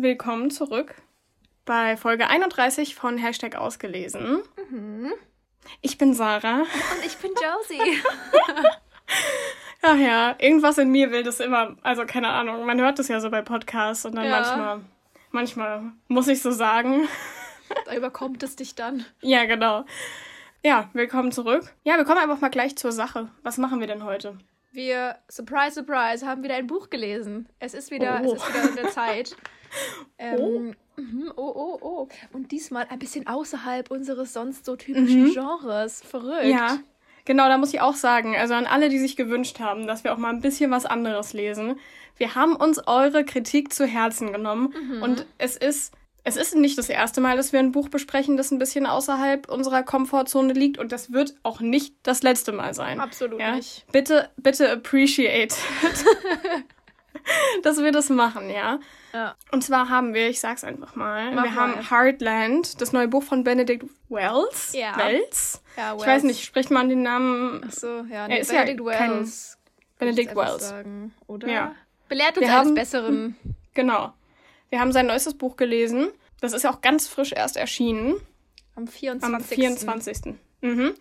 willkommen zurück bei Folge 31 von Hashtag ausgelesen. Mhm. Ich bin Sarah. Und ich bin Josie. Ach ja, irgendwas in mir will das immer, also keine Ahnung, man hört das ja so bei Podcasts und dann ja. manchmal, manchmal muss ich so sagen. Da überkommt es dich dann. Ja, genau. Ja, willkommen zurück. Ja, wir kommen einfach mal gleich zur Sache. Was machen wir denn heute? Wir, surprise, surprise, haben wieder ein Buch gelesen. Es ist wieder, oh. es ist wieder in der Zeit. Ähm, oh. oh, oh, oh. Und diesmal ein bisschen außerhalb unseres sonst so typischen mhm. Genres. Verrückt. Ja. Genau, da muss ich auch sagen, also an alle, die sich gewünscht haben, dass wir auch mal ein bisschen was anderes lesen. Wir haben uns eure Kritik zu Herzen genommen mhm. und es ist es ist nicht das erste Mal, dass wir ein Buch besprechen, das ein bisschen außerhalb unserer Komfortzone liegt und das wird auch nicht das letzte Mal sein. Absolut ja? nicht. Bitte, bitte appreciate, dass wir das machen, ja? ja? Und zwar haben wir, ich sag's einfach mal, Mach wir mal. haben Heartland, das neue Buch von Benedict Wells. Ja. Wells. Ja, Wells. Ich weiß nicht, spricht man den Namen? Ach so, ja, nee, Benedict ja Wells. Benedict Wells. Sagen, oder? Ja. Belehrt uns wir eines haben, Besseren. Genau. Wir haben sein neuestes Buch gelesen. Das ist ja auch ganz frisch erst erschienen. Am 24. Am 24. Mhm.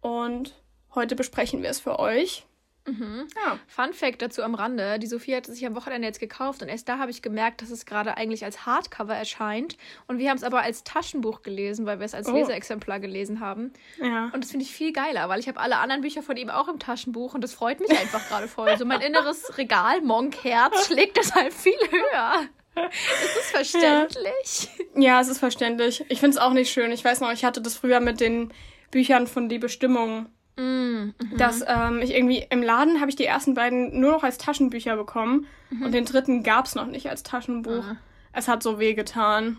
Und heute besprechen wir es für euch. Mhm. Ja. Fun Fact dazu am Rande: Die Sophie hat es sich am Wochenende jetzt gekauft und erst da habe ich gemerkt, dass es gerade eigentlich als Hardcover erscheint. Und wir haben es aber als Taschenbuch gelesen, weil wir es als oh. Leseexemplar gelesen haben. Ja. Und das finde ich viel geiler, weil ich habe alle anderen Bücher von ihm auch im Taschenbuch und das freut mich einfach gerade voll. So mein inneres Regal, Monk-Herz, schlägt deshalb viel höher. Ist es verständlich? Ja. ja, es ist verständlich. Ich finde es auch nicht schön. Ich weiß noch, ich hatte das früher mit den Büchern von Die Bestimmung. Mm, mhm. Dass ähm, ich irgendwie im Laden habe ich die ersten beiden nur noch als Taschenbücher bekommen mhm. und den dritten gab es noch nicht als Taschenbuch. Ah. Es hat so weh getan.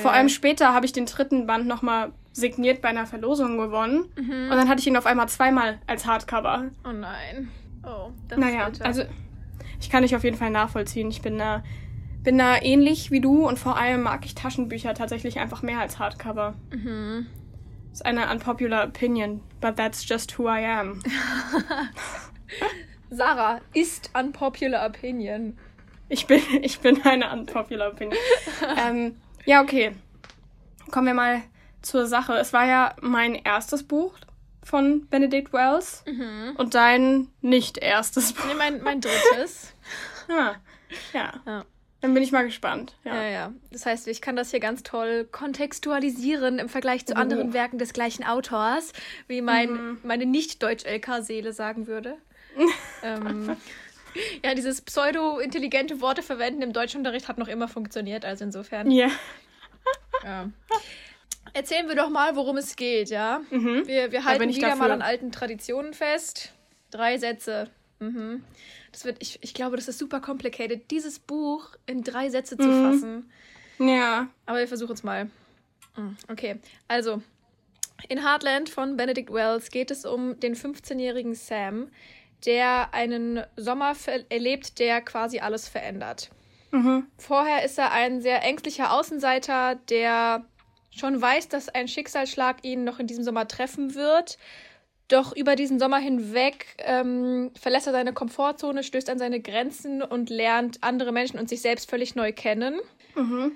Vor allem später habe ich den dritten Band nochmal signiert bei einer Verlosung gewonnen. Mhm. Und dann hatte ich ihn auf einmal zweimal als Hardcover. Oh nein. Oh, das naja, ist also ich kann dich auf jeden Fall nachvollziehen. Ich bin da bin da ähnlich wie du und vor allem mag ich Taschenbücher tatsächlich einfach mehr als Hardcover. Mhm. Ist eine unpopular opinion, but that's just who I am. Sarah ist unpopular opinion. Ich bin, ich bin eine unpopular opinion. ähm, ja, okay. Kommen wir mal zur Sache. Es war ja mein erstes Buch von Benedict Wells mhm. und dein nicht erstes Buch. Nee, mein, mein drittes. ah, ja. ja. Dann bin ich mal gespannt. Ja. ja, ja. Das heißt, ich kann das hier ganz toll kontextualisieren im Vergleich zu oh. anderen Werken des gleichen Autors, wie mein, mhm. meine Nicht-Deutsch-LK-Seele sagen würde. ähm, ja, dieses pseudo-intelligente Worte verwenden im Deutschunterricht hat noch immer funktioniert, also insofern. Yeah. ja. Erzählen wir doch mal, worum es geht, ja? Mhm. Wir, wir halten wieder dafür. mal an alten Traditionen fest. Drei Sätze. Mhm. Das wird, ich, ich glaube, das ist super complicated, dieses Buch in drei Sätze zu mhm. fassen. Ja. Aber wir versuchen es mal. Mhm, okay, also in Heartland von Benedict Wells geht es um den 15-jährigen Sam, der einen Sommer erlebt, der quasi alles verändert. Mhm. Vorher ist er ein sehr ängstlicher Außenseiter, der schon weiß, dass ein Schicksalsschlag ihn noch in diesem Sommer treffen wird, doch über diesen Sommer hinweg ähm, verlässt er seine Komfortzone, stößt an seine Grenzen und lernt andere Menschen und sich selbst völlig neu kennen. Mhm.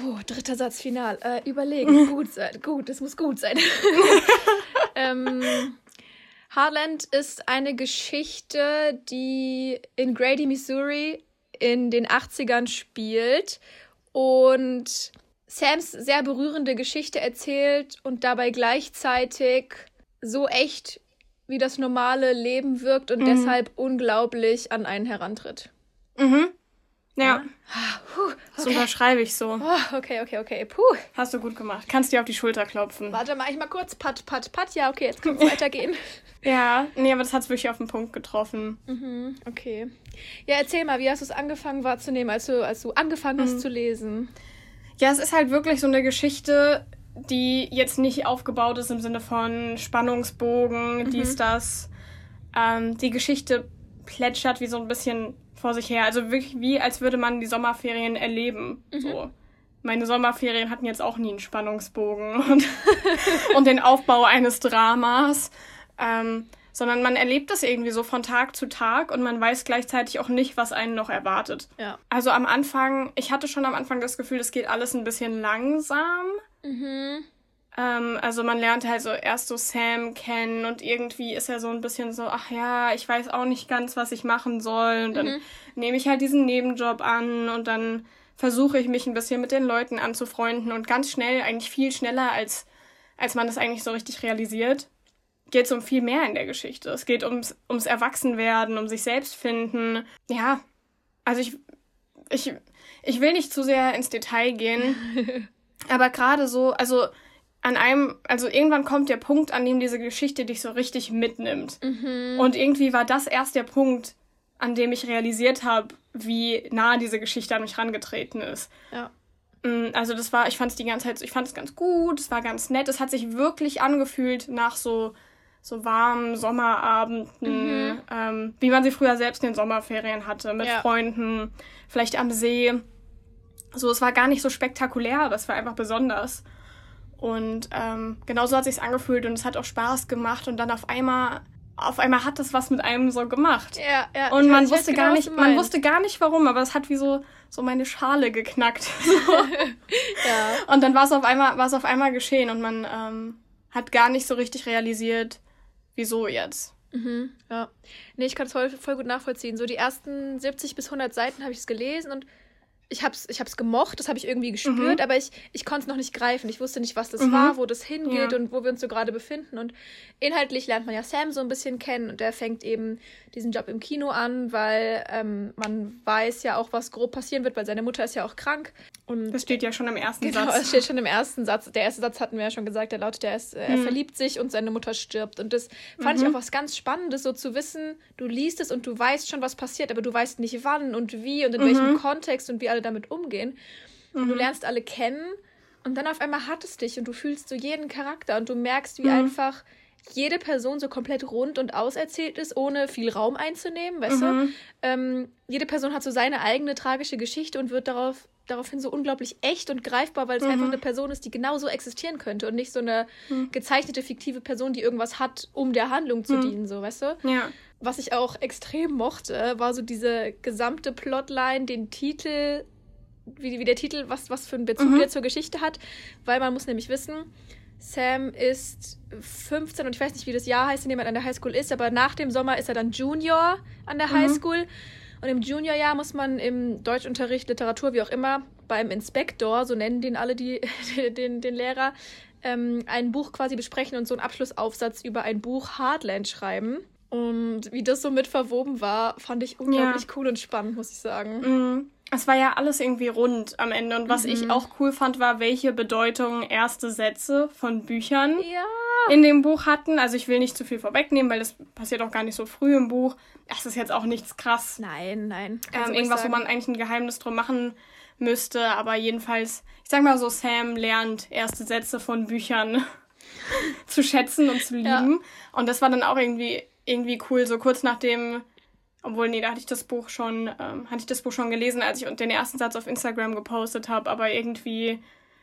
Oh, dritter Satz final. Äh, überlegen. gut sein. Gut, es muss gut sein. ähm, Heartland ist eine Geschichte, die in Grady, Missouri in den 80ern spielt und Sams sehr berührende Geschichte erzählt und dabei gleichzeitig so echt wie das normale Leben wirkt und mhm. deshalb unglaublich an einen herantritt. Mhm. Ja. ja. Puh, okay. Das unterschreibe ich so. Oh, okay, okay, okay. Puh. Hast du gut gemacht. Kannst dir auf die Schulter klopfen. Warte mal, ich mal kurz. Pat, pat, pat. Ja, okay, jetzt kann es weitergehen. ja, nee, aber das hat es wirklich auf den Punkt getroffen. Mhm, okay. Ja, erzähl mal, wie hast du es angefangen wahrzunehmen, als du, als du angefangen hast mhm. zu lesen? Ja, es ist halt wirklich so eine Geschichte, die jetzt nicht aufgebaut ist im Sinne von Spannungsbogen, mhm. dies, das. Ähm, die Geschichte plätschert wie so ein bisschen vor sich her. Also wirklich wie, als würde man die Sommerferien erleben. Mhm. So. Meine Sommerferien hatten jetzt auch nie einen Spannungsbogen und, und den Aufbau eines Dramas. Ähm, sondern man erlebt das irgendwie so von Tag zu Tag und man weiß gleichzeitig auch nicht, was einen noch erwartet. Ja. Also am Anfang, ich hatte schon am Anfang das Gefühl, es geht alles ein bisschen langsam. Mhm. Ähm, also man lernt halt so erst so Sam kennen und irgendwie ist er so ein bisschen so, ach ja, ich weiß auch nicht ganz, was ich machen soll. Und dann mhm. nehme ich halt diesen Nebenjob an und dann versuche ich mich ein bisschen mit den Leuten anzufreunden und ganz schnell, eigentlich viel schneller als, als man das eigentlich so richtig realisiert, geht es um viel mehr in der Geschichte. Es geht ums, ums Erwachsenwerden, um sich selbst finden. Ja, also ich, ich, ich will nicht zu sehr ins Detail gehen, aber gerade so, also an einem, also irgendwann kommt der Punkt, an dem diese Geschichte dich so richtig mitnimmt. Mhm. Und irgendwie war das erst der Punkt, an dem ich realisiert habe, wie nah diese Geschichte an mich rangetreten ist. Ja. Mm, also das war, ich fand es die ganze Zeit, ich fand es ganz gut, es war ganz nett, es hat sich wirklich angefühlt nach so so warmen Sommerabenden, mhm. ähm, wie man sie früher selbst in den Sommerferien hatte, mit ja. Freunden, vielleicht am See. So, es war gar nicht so spektakulär, aber es war einfach besonders. Und ähm, genauso hat sich's angefühlt und es hat auch Spaß gemacht und dann auf einmal auf einmal hat es was mit einem so gemacht. Ja, ja. Und man wusste gar genau, nicht, man wusste gar nicht warum, aber es hat wie so so meine Schale geknackt. ja. Und dann war es auf einmal war es auf einmal geschehen und man ähm, hat gar nicht so richtig realisiert, wieso jetzt? Mhm, ja. Nee, ich kann es voll, voll gut nachvollziehen. So die ersten 70 bis 100 Seiten habe ich es gelesen und ich habe es ich hab's gemocht, das habe ich irgendwie gespürt, mhm. aber ich, ich konnte es noch nicht greifen. Ich wusste nicht, was das mhm. war, wo das hingeht ja. und wo wir uns so gerade befinden. Und inhaltlich lernt man ja Sam so ein bisschen kennen und der fängt eben diesen Job im Kino an, weil ähm, man weiß ja auch, was grob passieren wird, weil seine Mutter ist ja auch krank. Und das steht ja schon im ersten genau, Satz. Genau, das steht schon im ersten Satz. Der erste Satz hatten wir ja schon gesagt, der lautet, er, ist, äh, er mhm. verliebt sich und seine Mutter stirbt. Und das fand ich mhm. auch was ganz Spannendes, so zu wissen, du liest es und du weißt schon, was passiert, aber du weißt nicht wann und wie und in welchem mhm. Kontext und wie alle damit umgehen. Und du mhm. lernst alle kennen und dann auf einmal hat es dich und du fühlst so jeden Charakter und du merkst, wie einfach jede Person so komplett rund und auserzählt ist, ohne viel Raum einzunehmen, weißt mhm. du? Ähm, jede Person hat so seine eigene tragische Geschichte und wird darauf, daraufhin so unglaublich echt und greifbar, weil es mhm. einfach eine Person ist, die genauso existieren könnte und nicht so eine mhm. gezeichnete, fiktive Person, die irgendwas hat, um der Handlung zu mhm. dienen, so, weißt du? Ja. Was ich auch extrem mochte, war so diese gesamte Plotline, den Titel, wie, wie der Titel, was, was für einen Bezug mhm. der zur Geschichte hat, weil man muss nämlich wissen, Sam ist 15 und ich weiß nicht, wie das Jahr heißt, in dem er an der Highschool ist, aber nach dem Sommer ist er dann Junior an der mhm. Und im Juniorjahr muss man im Deutschunterricht, Literatur, wie auch immer, beim Inspektor, so nennen den alle die, den, den Lehrer, ähm, ein Buch quasi besprechen und so einen Abschlussaufsatz über ein Buch Heartland schreiben. Und wie das so mit verwoben war, fand ich unglaublich ja. cool und spannend, muss ich sagen. Mhm es war ja alles irgendwie rund am Ende. Und was mhm. ich auch cool fand, war, welche Bedeutung erste Sätze von Büchern ja. In dem Buch hatten. Also ich will nicht zu viel vorwegnehmen, weil das passiert auch gar nicht so früh im Buch. Das ist jetzt auch nichts krass. Nein, nein. Ähm, irgendwas, wo man eigentlich ein Geheimnis drum machen müsste. Aber jedenfalls, ich sag mal so, Sam lernt erste Sätze von Büchern zu schätzen und zu lieben. Ja. Und das war dann auch irgendwie, irgendwie cool, so kurz nachdem obwohl, nee, da hatte ich das Buch schon, ähm, hatte ich das Buch schon gelesen, als ich den ersten Satz auf Instagram gepostet habe, aber irgendwie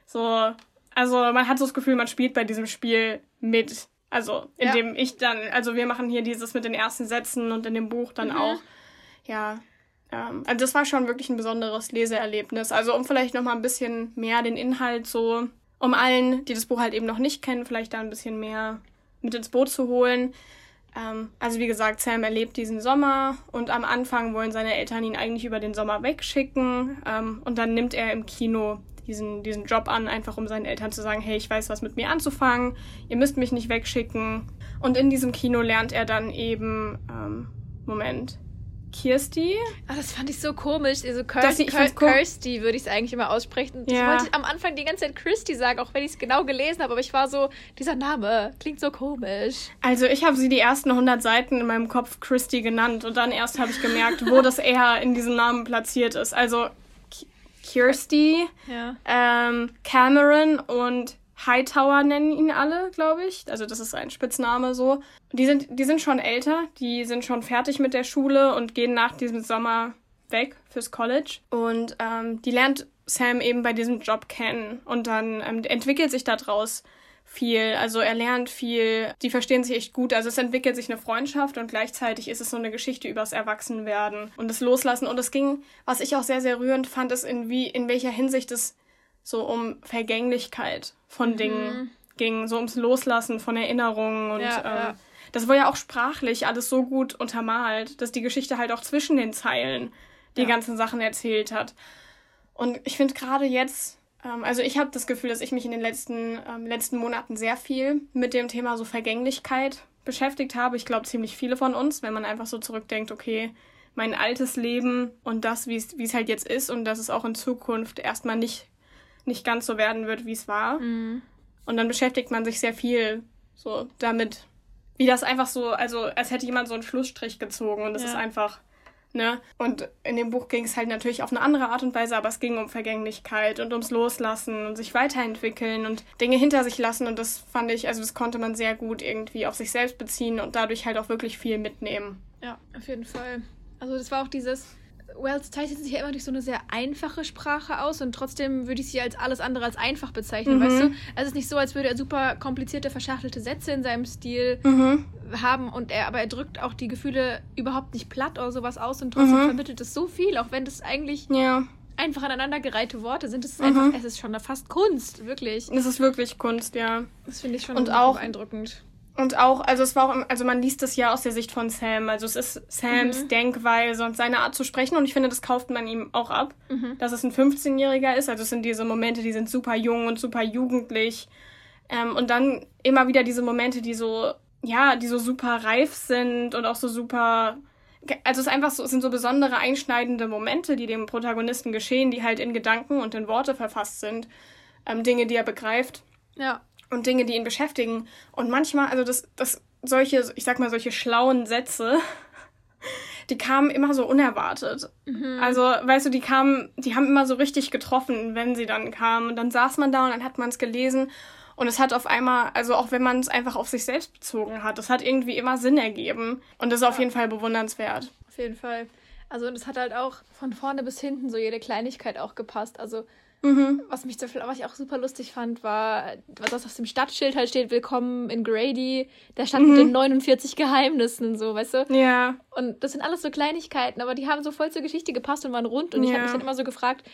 so, also man hat so das Gefühl, man spielt bei diesem Spiel mit. Also, indem ja. ich dann, also wir machen hier dieses mit den ersten Sätzen und in dem Buch dann mhm. auch. Ja. Ähm, also das war schon wirklich ein besonderes Leseerlebnis. Also um vielleicht nochmal ein bisschen mehr den Inhalt so, um allen, die das Buch halt eben noch nicht kennen, vielleicht da ein bisschen mehr mit ins Boot zu holen. Ähm, also wie gesagt, Sam erlebt diesen Sommer und am Anfang wollen seine Eltern ihn eigentlich über den Sommer wegschicken ähm, und dann nimmt er im Kino diesen, diesen Job an, einfach um seinen Eltern zu sagen, hey, ich weiß was mit mir anzufangen, ihr müsst mich nicht wegschicken. Und in diesem Kino lernt er dann eben, ähm, Moment, Kirsty. Ah, das fand ich so komisch. Also Kirsty, Kirsty würde ich es eigentlich immer aussprechen. Ja. Ich wollte am Anfang die ganze Zeit Kirsty sagen, auch wenn ich es genau gelesen habe, aber ich war so, dieser Name klingt so komisch. Also ich habe sie die ersten 100 Seiten in meinem Kopf Kirsty genannt und dann erst habe ich gemerkt, wo das R in diesem Namen platziert ist. Also Kirsty, ja. ähm, Cameron und Hightower nennen ihn alle, glaube ich. Also das ist ein Spitzname so. Die sind, die sind schon älter, die sind schon fertig mit der Schule und gehen nach diesem Sommer weg fürs College. Und ähm, die lernt Sam eben bei diesem Job kennen. Und dann ähm, entwickelt sich daraus viel. Also er lernt viel. Die verstehen sich echt gut. Also es entwickelt sich eine Freundschaft und gleichzeitig ist es so eine Geschichte übers Erwachsenwerden und das Loslassen. Und es ging, was ich auch sehr, sehr rührend fand, ist in wie, in welcher Hinsicht es so um Vergänglichkeit von mhm. Dingen ging, so ums Loslassen von Erinnerungen und ja, ähm, ja. das war ja auch sprachlich alles so gut untermalt, dass die Geschichte halt auch zwischen den Zeilen die ja. ganzen Sachen erzählt hat. Und ich finde gerade jetzt ähm, also ich habe das Gefühl, dass ich mich in den letzten, ähm, letzten Monaten sehr viel mit dem Thema so Vergänglichkeit beschäftigt habe. Ich glaube, ziemlich viele von uns, wenn man einfach so zurückdenkt, okay, mein altes Leben und das, wie es halt jetzt ist und dass es auch in Zukunft erstmal nicht, nicht ganz so werden wird, wie es war. Mhm. Und dann beschäftigt man sich sehr viel so damit, wie das einfach so, also als hätte jemand so einen Schlussstrich gezogen und es ja. ist einfach Ne? Und in dem Buch ging es halt natürlich auf eine andere Art und Weise, aber es ging um Vergänglichkeit und ums Loslassen und sich weiterentwickeln und Dinge hinter sich lassen. Und das fand ich, also das konnte man sehr gut irgendwie auf sich selbst beziehen und dadurch halt auch wirklich viel mitnehmen. Ja, auf jeden Fall. Also das war auch dieses, Wells zeichnet sich ja immer durch so eine sehr einfache Sprache aus und trotzdem würde ich sie als alles andere als einfach bezeichnen, mhm. weißt du? Also es ist nicht so, als würde er super komplizierte, verschachtelte Sätze in seinem Stil mhm. haben und er, aber er drückt auch die Gefühle überhaupt nicht platt oder sowas aus und trotzdem mhm. vermittelt es so viel, auch wenn das eigentlich ja. einfach aneinandergereihte Worte sind. Es ist einfach, mhm. es ist schon fast Kunst, wirklich. Es ist wirklich Kunst, ja. Das finde ich schon und auch beeindruckend. Und auch, also es war auch, also man liest das ja aus der Sicht von Sam. Also es ist Sams mhm. Denkweise und seine Art zu sprechen. Und ich finde, das kauft man ihm auch ab, mhm. dass es ein 15-Jähriger ist. Also es sind diese Momente, die sind super jung und super jugendlich. Ähm, und dann immer wieder diese Momente, die so, ja, die so super reif sind und auch so super. Also es ist einfach so, es sind so besondere einschneidende Momente, die dem Protagonisten geschehen, die halt in Gedanken und in Worte verfasst sind. Ähm, Dinge, die er begreift. Ja und Dinge, die ihn beschäftigen. Und manchmal, also das, das, solche, ich sag mal, solche schlauen Sätze, die kamen immer so unerwartet. Mhm. Also, weißt du, die kamen, die haben immer so richtig getroffen, wenn sie dann kamen. Und dann saß man da und dann hat man es gelesen. Und es hat auf einmal, also auch wenn man es einfach auf sich selbst bezogen hat, es hat irgendwie immer Sinn ergeben. Und das ist ja. auf jeden Fall bewundernswert. Auf jeden Fall. Also, und es hat halt auch von vorne bis hinten so jede Kleinigkeit auch gepasst. Also, Mhm. Was mich was ich auch super lustig fand, war, was auf dem Stadtschild halt steht, Willkommen in Grady. Da stand mhm. mit den 49 Geheimnissen und so, weißt du? Ja. Und das sind alles so Kleinigkeiten, aber die haben so voll zur Geschichte gepasst und waren rund. Und ja. ich habe mich dann immer so gefragt,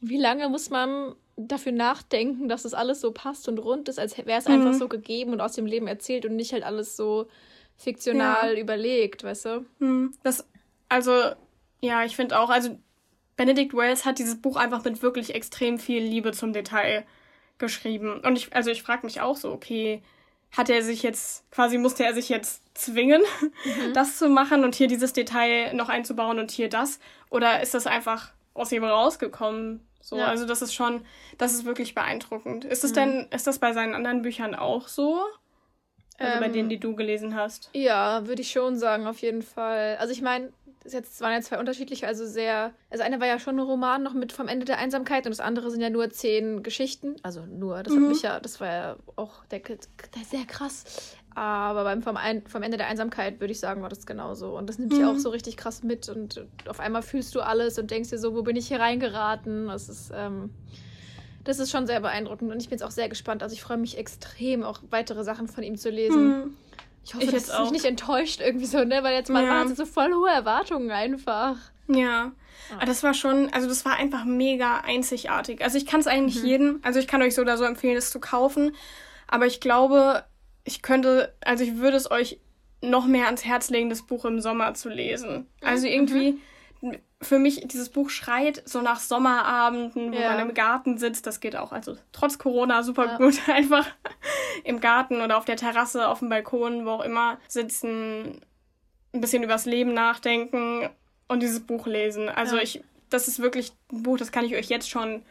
wie lange muss man dafür nachdenken, dass das alles so passt und rund ist, als wäre es mhm. einfach so gegeben und aus dem Leben erzählt und nicht halt alles so fiktional ja. überlegt, weißt du? Mhm. Das, also, ja, ich finde auch, also Benedict Wells hat dieses Buch einfach mit wirklich extrem viel Liebe zum Detail geschrieben. Und ich, also ich frage mich auch so, okay, hat er sich jetzt, quasi musste er sich jetzt zwingen, mhm. das zu machen und hier dieses Detail noch einzubauen und hier das? Oder ist das einfach aus ihm rausgekommen? So, ja. also das ist schon, das ist wirklich beeindruckend. Ist es mhm. denn, ist das bei seinen anderen Büchern auch so? Also ähm, bei denen, die du gelesen hast? Ja, würde ich schon sagen, auf jeden Fall. Also ich meine, das jetzt waren ja zwei unterschiedliche, also sehr. Also eine war ja schon ein Roman noch mit vom Ende der Einsamkeit und das andere sind ja nur zehn Geschichten. Also nur, das mhm. hat mich ja, das war ja auch der, der sehr krass. Aber beim vom, Ein, vom Ende der Einsamkeit würde ich sagen, war das genauso. Und das nimmt mhm. dich auch so richtig krass mit und auf einmal fühlst du alles und denkst dir so, wo bin ich hier reingeraten? Das ist, ähm, das ist schon sehr beeindruckend und ich bin jetzt auch sehr gespannt. Also ich freue mich extrem, auch weitere Sachen von ihm zu lesen. Mhm. Ich hoffe, ich dass es mich nicht enttäuscht irgendwie so, ne? Weil jetzt man ja. hatte so voll hohe Erwartungen einfach. Ja. Aber das war schon, also das war einfach mega einzigartig. Also ich kann es eigentlich mhm. jedem, also ich kann euch so oder so empfehlen, es zu kaufen. Aber ich glaube, ich könnte, also ich würde es euch noch mehr ans Herz legen, das Buch im Sommer zu lesen. Also mhm. Für mich, dieses Buch schreit so nach Sommerabenden, wo ja. man im Garten sitzt. Das geht auch, also trotz Corona super ja. gut, einfach im Garten oder auf der Terrasse, auf dem Balkon, wo auch immer sitzen, ein bisschen übers Leben nachdenken und dieses Buch lesen. Also ja. ich, das ist wirklich ein Buch, das kann ich euch jetzt schon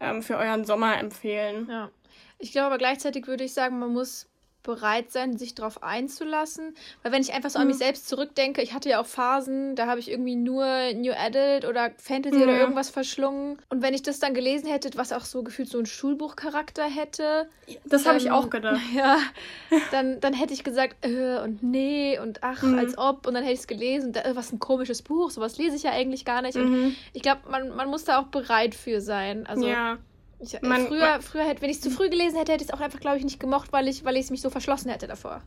ähm, für euren Sommer empfehlen. Ja. Ich glaube gleichzeitig würde ich sagen, man muss bereit sein, sich darauf einzulassen. Weil wenn ich einfach so an mich mhm. selbst zurückdenke, ich hatte ja auch Phasen, da habe ich irgendwie nur New Adult oder Fantasy mhm. oder irgendwas verschlungen. Und wenn ich das dann gelesen hätte, was auch so gefühlt so ein Schulbuchcharakter hätte. Das habe ich auch gedacht. Ja, dann, dann hätte ich gesagt, äh, und nee und ach, mhm. als ob. Und dann hätte ich es gelesen, äh, was ein komisches Buch, sowas lese ich ja eigentlich gar nicht. Und mhm. ich glaube, man, man muss da auch bereit für sein. Also. Ja Ich, äh, man, früher, man, früher hätte, wenn ich es zu früh gelesen hätte, hätte ich es auch einfach, glaube ich, nicht gemocht, weil ich, weil ich es mich so verschlossen hätte davor.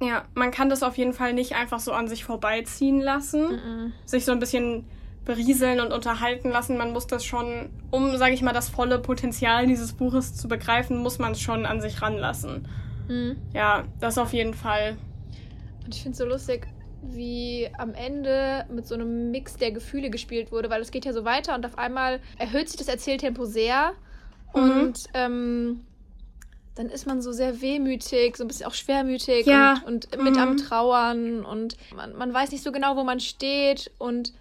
Ja, man kann das auf jeden Fall nicht einfach so an sich vorbeiziehen lassen. -mm. Sich so ein bisschen berieseln und unterhalten lassen. Man muss das schon, um, sage ich mal, das volle Potenzial dieses Buches zu begreifen, muss man es schon an sich ranlassen. Mhm. Ja, das auf jeden Fall. Und ich finde es so lustig, wie am Ende mit so einem Mix der Gefühle gespielt wurde, weil es geht ja so weiter und auf einmal erhöht sich das Erzähltempo sehr mhm. und ähm, dann ist man so sehr wehmütig, so ein bisschen auch schwermütig ja. und, und, mit mhm. am Trauern und man, man weiß nicht so genau, wo man steht und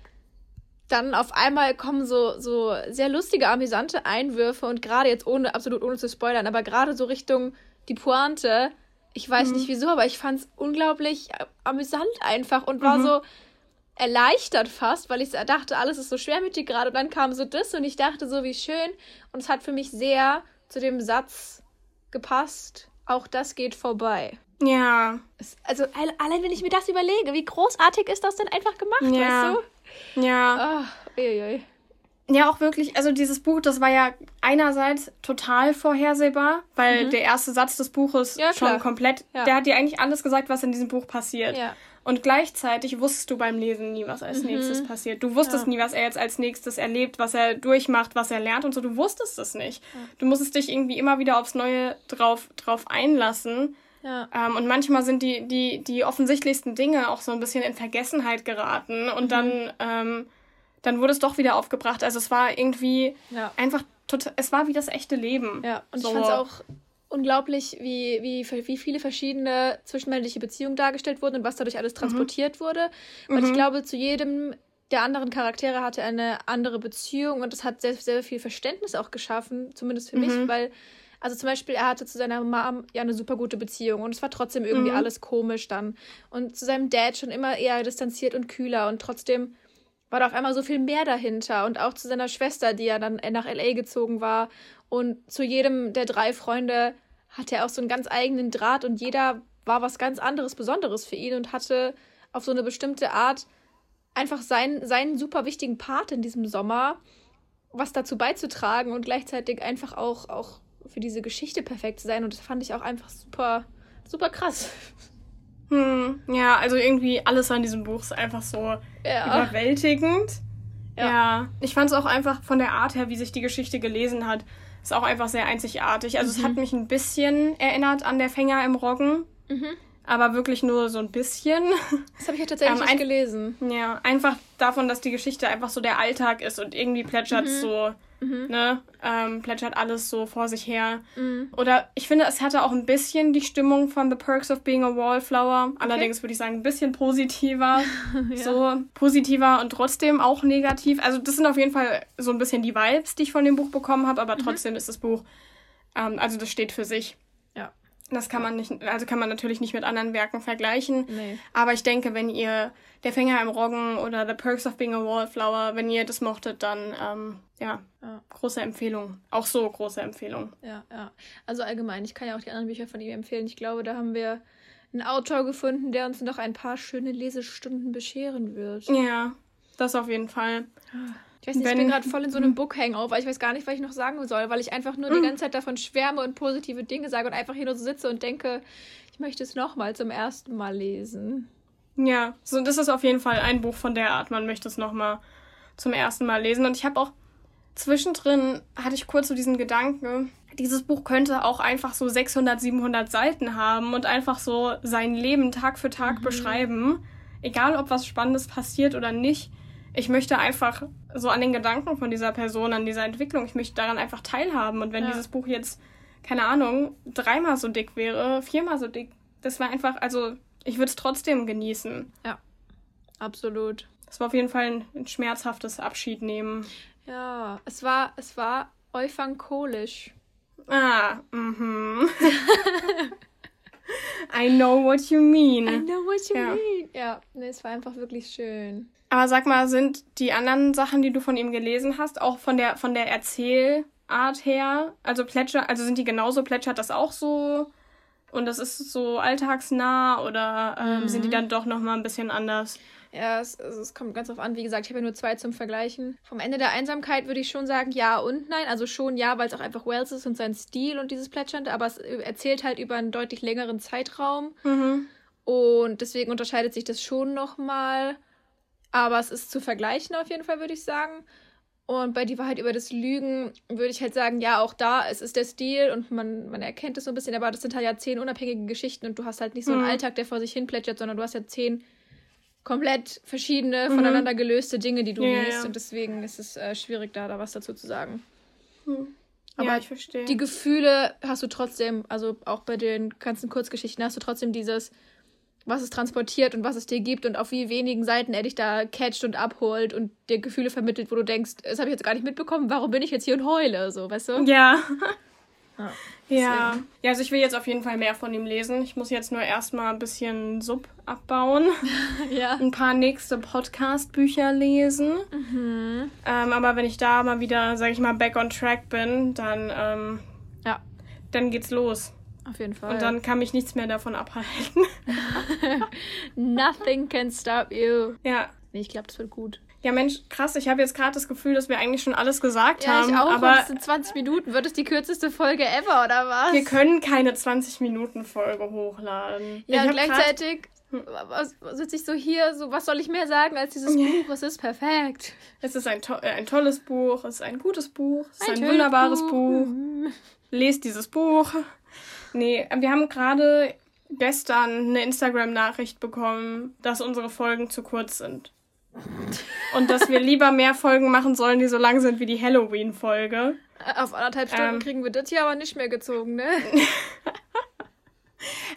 dann auf einmal kommen so, so sehr lustige, amüsante Einwürfe und gerade jetzt ohne, absolut ohne zu spoilern, aber gerade so Richtung die Pointe, ich weiß mhm. nicht wieso, aber ich fand es unglaublich amüsant einfach und war mhm. so erleichtert fast, weil ich dachte, alles ist so schwermütig gerade und dann kam so das und ich dachte so, wie schön und es hat für mich sehr zu dem Satz gepasst, auch das geht vorbei. Ja. Also allein wenn ich mir das überlege, wie großartig ist das denn einfach gemacht, ja. weißt du? Ja. Oh, Ja, auch wirklich, also dieses Buch, das war ja einerseits total vorhersehbar, weil mhm. der erste Satz des Buches ja, schon komplett, ja. der hat dir eigentlich alles gesagt, was in diesem Buch passiert. Ja. Und gleichzeitig wusstest du beim Lesen nie, was als mhm. nächstes passiert. Du wusstest nie, was er jetzt als nächstes erlebt, was er durchmacht, was er lernt und so. Du wusstest es nicht. Du musstest dich irgendwie immer wieder aufs Neue drauf, drauf einlassen. Ja. Ähm, und manchmal sind die, die, die offensichtlichsten Dinge auch so ein bisschen in Vergessenheit geraten und mhm. dann, ähm, dann wurde es doch wieder aufgebracht. Also es war irgendwie ja. einfach total, es war wie das echte Leben. Ja, und so. ich fand es auch unglaublich, wie, wie, wie viele verschiedene zwischenmännliche Beziehungen dargestellt wurden und was dadurch alles mhm. transportiert mhm. wurde. Und mhm. ich glaube, zu jedem der anderen Charaktere hatte eine andere Beziehung und das hat sehr, sehr viel Verständnis auch geschaffen, zumindest für mich, mhm. weil also zum Beispiel, er hatte zu seiner Mom ja eine super gute Beziehung und es war trotzdem irgendwie mhm. alles komisch dann. Und zu seinem Dad schon immer eher distanziert und kühler und trotzdem war da auf einmal so viel mehr dahinter. Und auch zu seiner Schwester, die ja dann nach LA gezogen war. Und zu jedem der drei Freunde hatte er auch so einen ganz eigenen Draht und jeder war was ganz anderes, Besonderes für ihn und hatte auf so eine bestimmte Art einfach seinen, seinen super wichtigen Part in diesem Sommer, was dazu beizutragen und gleichzeitig einfach auch, auch für diese Geschichte perfekt zu sein. Und das fand ich auch einfach super, super krass. Hm, ja, also irgendwie alles an diesem Buch ist einfach so ja. überwältigend. Ja. ja. Ich fand es auch einfach von der Art her, wie sich die Geschichte gelesen hat, ist auch einfach sehr einzigartig. Also mhm. es hat mich ein bisschen erinnert an der Fänger im Roggen. Mhm. Aber wirklich nur so ein bisschen. Das habe ich ja tatsächlich ähm, nicht gelesen. Ja, einfach davon, dass die Geschichte einfach so der Alltag ist und irgendwie plätschert mhm. so Mhm. Ne? Ähm, plätschert alles so vor sich her. Mhm. Oder ich finde, es hatte auch ein bisschen die Stimmung von The Perks of Being a Wallflower. Okay. Allerdings würde ich sagen, ein bisschen positiver. ja. So positiver und trotzdem auch negativ. Also, das sind auf jeden Fall so ein bisschen die Vibes, die ich von dem Buch bekommen habe, aber mhm. trotzdem ist das Buch, ähm, also das steht für sich. Das kann man nicht, also kann man natürlich nicht mit anderen Werken vergleichen. Nee. Aber ich denke, wenn ihr Der Fänger im Roggen oder The Perks of Being a Wallflower, wenn ihr das mochtet, dann ähm, ja, ja, große Empfehlung. Auch so große Empfehlung. Ja, ja. Also allgemein, ich kann ja auch die anderen Bücher von ihm empfehlen. Ich glaube, da haben wir einen Autor gefunden, der uns noch ein paar schöne Lesestunden bescheren wird. Ja, das auf jeden Fall. Ich weiß nicht, Wenn, ich bin gerade voll in so einem Book-Hangover. Ich weiß gar nicht, was ich noch sagen soll, weil ich einfach nur die ganze Zeit davon schwärme und positive Dinge sage und einfach hier nur so sitze und denke, ich möchte es nochmal zum ersten Mal lesen. Ja, so, das ist auf jeden Fall ein Buch von der Art. Man möchte es nochmal zum ersten Mal lesen. Und ich habe auch zwischendrin, hatte ich kurz so diesen Gedanken, dieses Buch könnte auch einfach so 600, 700 Seiten haben und einfach so sein Leben Tag für Tag mhm. beschreiben. Egal, ob was Spannendes passiert oder nicht ich möchte einfach so an den Gedanken von dieser Person, an dieser Entwicklung, ich möchte daran einfach teilhaben. Und wenn ja. dieses Buch jetzt, keine Ahnung, dreimal so dick wäre, viermal so dick, das war einfach, also ich würde es trotzdem genießen. Ja, absolut. Das war auf jeden Fall ein, ein schmerzhaftes Abschied nehmen. Ja, es war, es war euphankolisch. Ah, mhm. I know what you mean. I know what you ja. mean. Ja, nee, es war einfach wirklich schön. Aber sag mal, sind die anderen Sachen, die du von ihm gelesen hast, auch von der von der Erzählart her, also plätschert, also sind die genauso plätschert das auch so und das ist so alltagsnah oder ähm, mhm. sind die dann doch noch mal ein bisschen anders? Ja, es, also es kommt ganz drauf an. Wie gesagt, ich habe ja nur zwei zum Vergleichen. Vom Ende der Einsamkeit würde ich schon sagen, ja und nein. Also schon ja, weil es auch einfach Wells ist und sein Stil und dieses Plätschernde, aber es erzählt halt über einen deutlich längeren Zeitraum. Mhm. Und deswegen unterscheidet sich das schon nochmal. Aber es ist zu vergleichen auf jeden Fall, würde ich sagen. Und bei die Wahrheit über das Lügen würde ich halt sagen, ja, auch da, es ist der Stil und man, man erkennt es so ein bisschen, aber das sind halt ja zehn unabhängige Geschichten und du hast halt nicht so einen mhm. Alltag, der vor sich hin plätschert, sondern du hast ja zehn komplett verschiedene, mhm. voneinander gelöste Dinge, die du ja, liest. Ja. Und deswegen ist es äh, schwierig, da, da was dazu zu sagen. Mhm. Aber ja, ich verstehe. Die Gefühle hast du trotzdem, also auch bei den ganzen Kurzgeschichten hast du trotzdem dieses, was es transportiert und was es dir gibt und auf wie wenigen Seiten er dich da catcht und abholt und dir Gefühle vermittelt, wo du denkst, das habe ich jetzt gar nicht mitbekommen, warum bin ich jetzt hier und heule, so, weißt du? Ja. ja. Ja. ja, also ich will jetzt auf jeden Fall mehr von ihm lesen. Ich muss jetzt nur erstmal ein bisschen Sub abbauen. ja. Ein paar nächste Podcast-Bücher lesen. Mhm. Ähm, aber wenn ich da mal wieder, sag ich mal, back on track bin, dann, ähm, ja. dann geht's los. Auf jeden Fall. Und dann kann mich nichts mehr davon abhalten. Nothing can stop you. Ja. Nee, ich glaube, das wird gut. Ja, Mensch, krass. Ich habe jetzt gerade das Gefühl, dass wir eigentlich schon alles gesagt ja, haben. Ich auch. Aber es sind 20 Minuten. Wird es die kürzeste Folge ever, oder was? Wir können keine 20-Minuten-Folge hochladen. Ja, gleichzeitig sitze ich so hier, so was soll ich mehr sagen als dieses Buch? Es ist perfekt. Es ist ein, to äh, ein tolles Buch, es ist ein gutes Buch, es ist ein, ein wunderbares Buch. Buch. Lest dieses Buch. Nee, wir haben gerade gestern eine Instagram-Nachricht bekommen, dass unsere Folgen zu kurz sind. Und dass wir lieber mehr Folgen machen sollen, die so lang sind wie die Halloween-Folge. Auf anderthalb Stunden ähm, kriegen wir das hier aber nicht mehr gezogen, ne?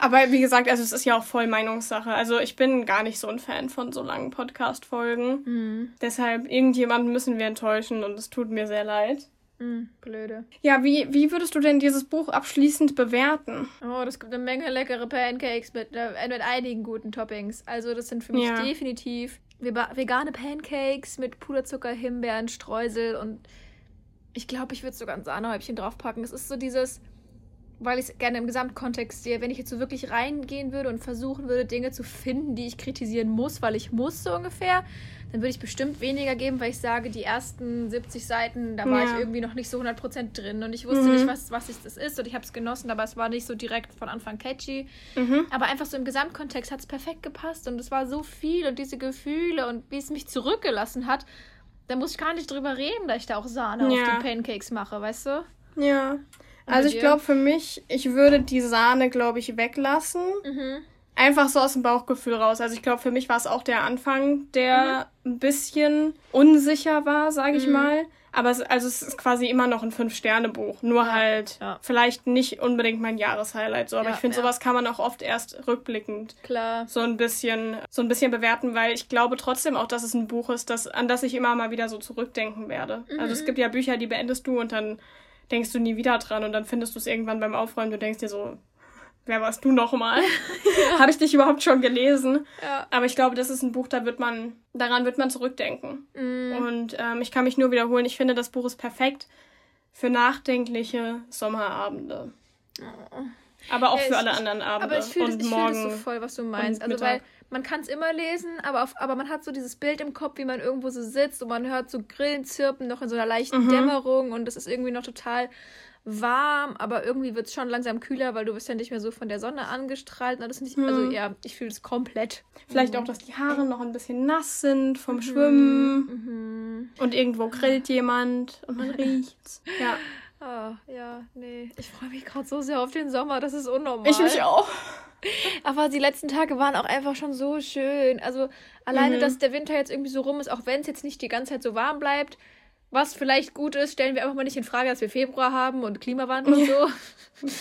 aber wie gesagt, also es ist ja auch voll Meinungssache. Also ich bin gar nicht so ein Fan von so langen Podcast-Folgen. Mhm. Deshalb, irgendjemanden müssen wir enttäuschen und es tut mir sehr leid. Mm, blöde. Ja, wie, wie würdest du denn dieses Buch abschließend bewerten? Oh, das gibt eine Menge leckere Pancakes mit, äh, mit einigen guten Toppings. Also, das sind für mich ja. definitiv vegane Pancakes mit Puderzucker, Himbeeren, Streusel und ich glaube, ich würde sogar ein Sahnehäubchen draufpacken. Es ist so dieses, weil ich es gerne im Gesamtkontext sehe, wenn ich jetzt so wirklich reingehen würde und versuchen würde, Dinge zu finden, die ich kritisieren muss, weil ich muss so ungefähr, dann würde ich bestimmt weniger geben, weil ich sage, die ersten 70 Seiten, da war ja. ich irgendwie noch nicht so 100% drin und ich wusste mhm. nicht, was, was das ist und ich habe es genossen, aber es war nicht so direkt von Anfang catchy. Mhm. Aber einfach so im Gesamtkontext hat es perfekt gepasst und es war so viel und diese Gefühle und wie es mich zurückgelassen hat, da muss ich gar nicht drüber reden, dass ich da auch Sahne ja. auf die Pancakes mache, weißt du? Ja. Also ich glaube für mich, ich würde die Sahne, glaube ich, weglassen. Mhm einfach so aus dem Bauchgefühl raus. Also ich glaube, für mich war es auch der Anfang, der mhm. ein bisschen unsicher war, sage ich mhm. mal. Aber es, also es ist quasi immer noch ein Fünf-Sterne-Buch. Nur ja. halt ja. vielleicht nicht unbedingt mein Jahreshighlight. So. Aber ja, ich finde, sowas kann man auch oft erst rückblickend Klar. so ein bisschen, so ein bisschen bewerten, weil ich glaube trotzdem auch, dass es ein Buch ist, das, an das ich immer mal wieder so zurückdenken werde. Mhm. Also es gibt ja Bücher, die beendest du und dann denkst du nie wieder dran und dann findest du es irgendwann beim Aufräumen, du denkst dir so, wer warst du nochmal? ja. Habe ich dich überhaupt schon gelesen? Ja. Aber ich glaube, das ist ein Buch, da wird man, daran wird man zurückdenken. Mm. Und ähm, ich kann mich nur wiederholen, ich finde, das Buch ist perfekt für nachdenkliche Sommerabende. Oh. Aber auch ja, für alle anderen Abende. Aber ich fühle fühl das so voll, was du meinst. Also, weil man kann es immer lesen, aber, auf, aber man hat so dieses Bild im Kopf, wie man irgendwo so sitzt und man hört so Grillen zirpen, noch in so einer leichten mhm. Dämmerung und es ist irgendwie noch total warm, aber irgendwie wird es schon langsam kühler, weil du bist ja nicht mehr so von der Sonne angestrahlt. Das nicht, also hm. ja, ich fühle es komplett. Vielleicht mhm. auch, dass die Haare noch ein bisschen nass sind vom mhm. Schwimmen. Mhm. Und irgendwo grillt jemand und man riecht's. Ja. Ah, ja, nee. Ich freue mich gerade so sehr auf den Sommer, das ist unnormal. Ich mich auch. Aber die letzten Tage waren auch einfach schon so schön. Also alleine, mhm. dass der Winter jetzt irgendwie so rum ist, auch wenn es jetzt nicht die ganze Zeit so warm bleibt, was vielleicht gut ist, stellen wir einfach mal nicht in Frage, dass wir Februar haben und Klimawandel und so.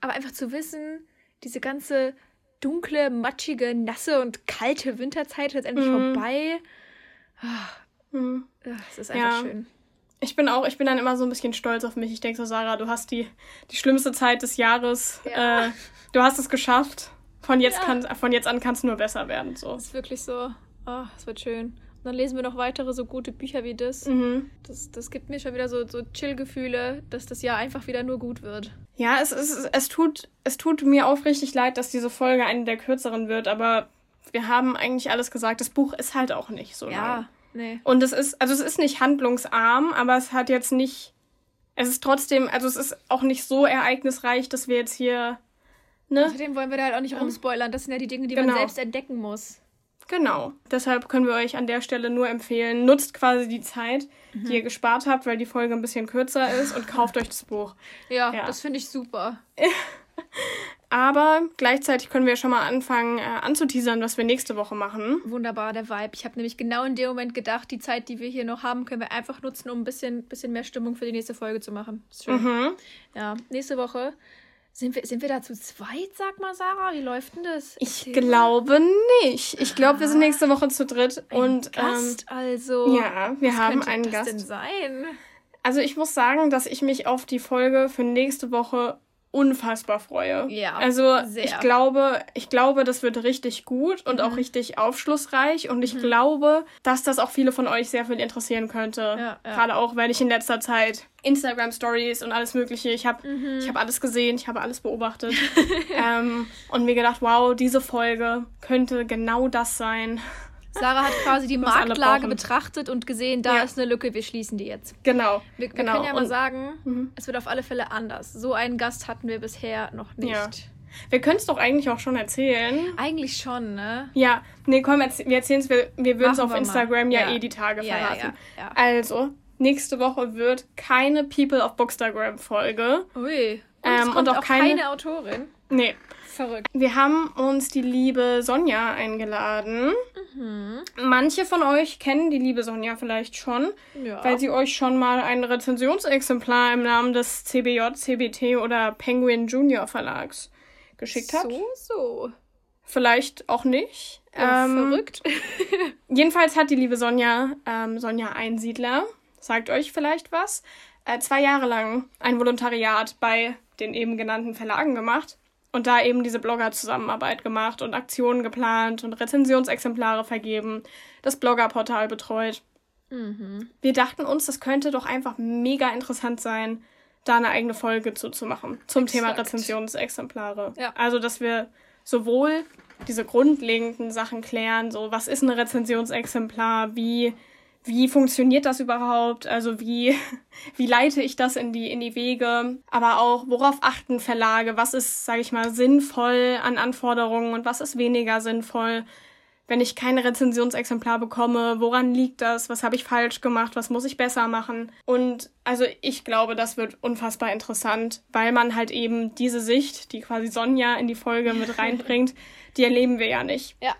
Aber einfach zu wissen, diese ganze dunkle, matschige, nasse und kalte Winterzeit ist endlich mhm. vorbei. Mhm. Das ist einfach ja. schön. Ich bin auch, ich bin dann immer so ein bisschen stolz auf mich. Ich denke so, Sarah, du hast die, die schlimmste Zeit des Jahres. Ja. Äh, du hast es geschafft. Von jetzt, ja. kann, von jetzt an kann es nur besser werden. So. Das ist wirklich so. Oh, es wird schön dann lesen wir noch weitere so gute Bücher wie das. Mhm. Das, das gibt mir schon wieder so, so Chill-Gefühle, dass das Jahr einfach wieder nur gut wird. Ja, es, es, es, tut, es tut mir aufrichtig leid, dass diese Folge eine der kürzeren wird, aber wir haben eigentlich alles gesagt. Das Buch ist halt auch nicht so ja, lang. Nee. Und es ist, also es ist nicht handlungsarm, aber es hat jetzt nicht, es ist trotzdem, also es ist auch nicht so ereignisreich, dass wir jetzt hier, ne? Außerdem wollen wir da halt auch nicht rumspoilern. Das sind ja die Dinge, die genau. man selbst entdecken muss. Genau. Deshalb können wir euch an der Stelle nur empfehlen, nutzt quasi die Zeit, mhm. die ihr gespart habt, weil die Folge ein bisschen kürzer ist und kauft euch das Buch. Ja, ja. das finde ich super. Aber gleichzeitig können wir schon mal anfangen äh, anzuteasern, was wir nächste Woche machen. Wunderbar, der Vibe. Ich habe nämlich genau in dem Moment gedacht, die Zeit, die wir hier noch haben, können wir einfach nutzen, um ein bisschen, bisschen mehr Stimmung für die nächste Folge zu machen. Mhm. Ja, nächste Woche sind wir, sind wir da zu zweit, sag mal, Sarah? Wie läuft denn das? Ich glaube nicht. Ich glaube, wir sind nächste Woche zu dritt. Ein und, Gast ähm, also. Ja, wir Was haben einen das Gast. Denn sein? Also ich muss sagen, dass ich mich auf die Folge für nächste Woche unfassbar freue. Ja. Also sehr. ich glaube, ich glaube, das wird richtig gut und mhm. auch richtig aufschlussreich und ich mhm. glaube, dass das auch viele von euch sehr viel interessieren könnte. Ja, ja. Gerade auch, weil ich in letzter Zeit Instagram Stories und alles Mögliche, ich habe mhm. ich habe alles gesehen, ich habe alles beobachtet ähm, und mir gedacht, wow, diese Folge könnte genau das sein. Sarah hat quasi die Marktlage betrachtet und gesehen, da ja. ist eine Lücke, wir schließen die jetzt. Genau. Wir, wir genau. können ja mal und, sagen, mhm. es wird auf alle Fälle anders. So einen Gast hatten wir bisher noch nicht. Ja. Wir können es doch eigentlich auch schon erzählen. Eigentlich schon, ne? Ja, nee, komm, wir erzählen es, wir, wir würden es auf Instagram ja, ja, eh die Tage verraten. Ja, Also, nächste Woche wird keine People of Bookstagram-Folge. Ui. Und, ähm, und auch, auch keine, keine Autorin. Nee. Verrückt. Wir haben uns die liebe Sonja eingeladen. Mhm. Manche von euch kennen die liebe Sonja vielleicht schon, ja. weil sie euch schon mal ein Rezensionsexemplar im Namen des CBJ, CBT oder Penguin Junior Verlags geschickt hat. So, so. Vielleicht auch nicht. Ja, ähm, verrückt. jedenfalls hat die liebe Sonja, ähm, Sonja Einsiedler, sagt euch vielleicht was, äh, zwei Jahre lang ein Volontariat bei den eben genannten Verlagen gemacht und da eben diese Blogger-Zusammenarbeit gemacht und Aktionen geplant und Rezensionsexemplare vergeben, das Bloggerportal betreut. Mhm. Wir dachten uns, das könnte doch einfach mega interessant sein, da eine eigene Folge zuzumachen zum Exakt. Thema Rezensionsexemplare. Ja. Also, dass wir sowohl diese grundlegenden Sachen klären, so was ist ein Rezensionsexemplar, wie wie funktioniert das überhaupt? Also wie, wie leite ich das in die, in die Wege? Aber auch, worauf achten Verlage? Was ist, sage ich mal, sinnvoll an Anforderungen und was ist weniger sinnvoll? Wenn ich kein Rezensionsexemplar bekomme, woran liegt das? Was habe ich falsch gemacht? Was muss ich besser machen? Und also ich glaube, das wird unfassbar interessant, weil man halt eben diese Sicht, die quasi Sonja in die Folge mit reinbringt, die erleben wir ja nicht. Ja.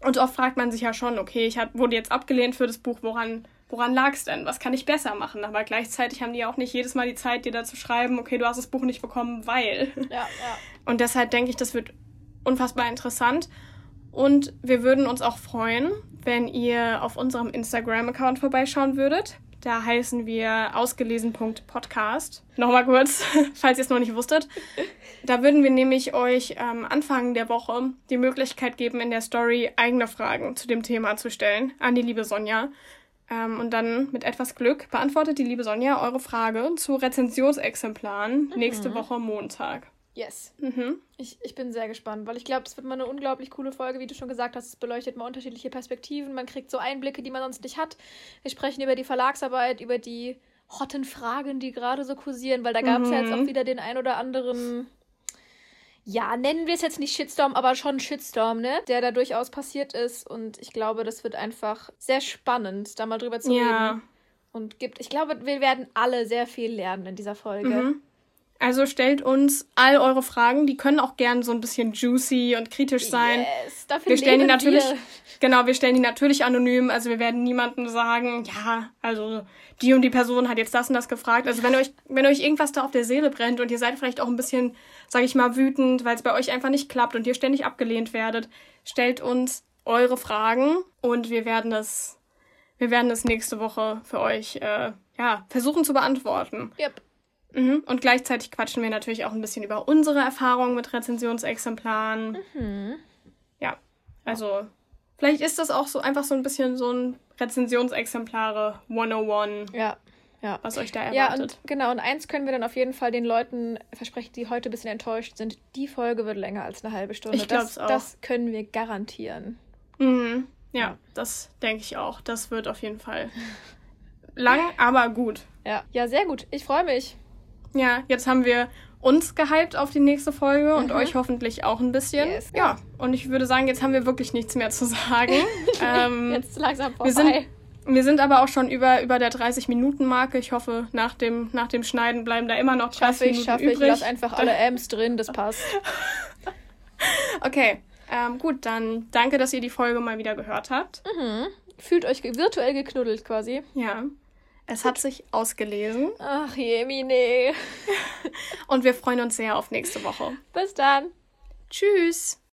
Und oft fragt man sich ja schon, okay, ich hab, wurde jetzt abgelehnt für das Buch, woran, woran lag es denn? Was kann ich besser machen? Aber gleichzeitig haben die auch nicht jedes Mal die Zeit, dir da zu schreiben, okay, du hast das Buch nicht bekommen, weil. Ja, ja. Und deshalb denke ich, das wird unfassbar interessant. Und wir würden uns auch freuen, wenn ihr auf unserem Instagram-Account vorbeischauen würdet. Da heißen wir ausgelesen.podcast. Nochmal kurz, falls ihr es noch nicht wusstet. Da würden wir nämlich euch ähm, Anfang der Woche die Möglichkeit geben, in der Story eigene Fragen zu dem Thema zu stellen an die liebe Sonja. Ähm, und dann mit etwas Glück beantwortet die liebe Sonja eure Frage zu Rezensionsexemplaren mhm. nächste Woche Montag. Yes. Mhm. Ich, ich bin sehr gespannt, weil ich glaube, es wird mal eine unglaublich coole Folge, wie du schon gesagt hast. Es beleuchtet mal unterschiedliche Perspektiven. Man kriegt so Einblicke, die man sonst nicht hat. Wir sprechen über die Verlagsarbeit, über die hotten Fragen, die gerade so kursieren, weil da gab es mhm. ja jetzt auch wieder den ein oder anderen, ja, nennen wir es jetzt nicht Shitstorm, aber schon Shitstorm, ne? Der da durchaus passiert ist. Und ich glaube, das wird einfach sehr spannend, da mal drüber zu ja. reden. Und gibt, ich glaube, wir werden alle sehr viel lernen in dieser Folge. Mhm. Also stellt uns all eure Fragen, die können auch gern so ein bisschen juicy und kritisch sein. Yes, dafür wir stellen die natürlich wir. genau, wir stellen die natürlich anonym, also wir werden niemandem sagen, ja, also die und die Person hat jetzt das und das gefragt. Also wenn euch wenn euch irgendwas da auf der Seele brennt und ihr seid vielleicht auch ein bisschen, sag ich mal, wütend, weil es bei euch einfach nicht klappt und ihr ständig abgelehnt werdet, stellt uns eure Fragen und wir werden das wir werden das nächste Woche für euch äh, ja, versuchen zu beantworten. Yep. Mhm. Und gleichzeitig quatschen wir natürlich auch ein bisschen über unsere Erfahrungen mit Rezensionsexemplaren. Mhm. Ja, also vielleicht ist das auch so einfach so ein bisschen so ein Rezensionsexemplare 101. Ja. ja. was euch da erwartet. Ja, und genau, und eins können wir dann auf jeden Fall den Leuten versprechen, die heute ein bisschen enttäuscht sind. Die Folge wird länger als eine halbe Stunde. Ich das, auch. das können wir garantieren. Mhm. Ja, ja. das denke ich auch. Das wird auf jeden Fall lang, aber gut. Ja, ja, sehr gut. Ich freue mich. Ja, jetzt haben wir uns gehypt auf die nächste Folge und mhm. euch hoffentlich auch ein bisschen. Yes. Ja, und ich würde sagen, jetzt haben wir wirklich nichts mehr zu sagen. ähm, jetzt langsam vorbei. Wir sind, wir sind aber auch schon über, über der 30-Minuten-Marke. Ich hoffe, nach dem, nach dem Schneiden bleiben da immer noch 30 schaffe ich, Minuten schaffe übrig. Ich lasse einfach alle M's drin, das passt. okay, ähm, gut, dann danke, dass ihr die Folge mal wieder gehört habt. Mhm. Fühlt euch virtuell geknuddelt quasi. Ja. Es hat sich ausgelesen. Ach, Jemine. Und wir freuen uns sehr auf nächste Woche. Bis dann. Tschüss.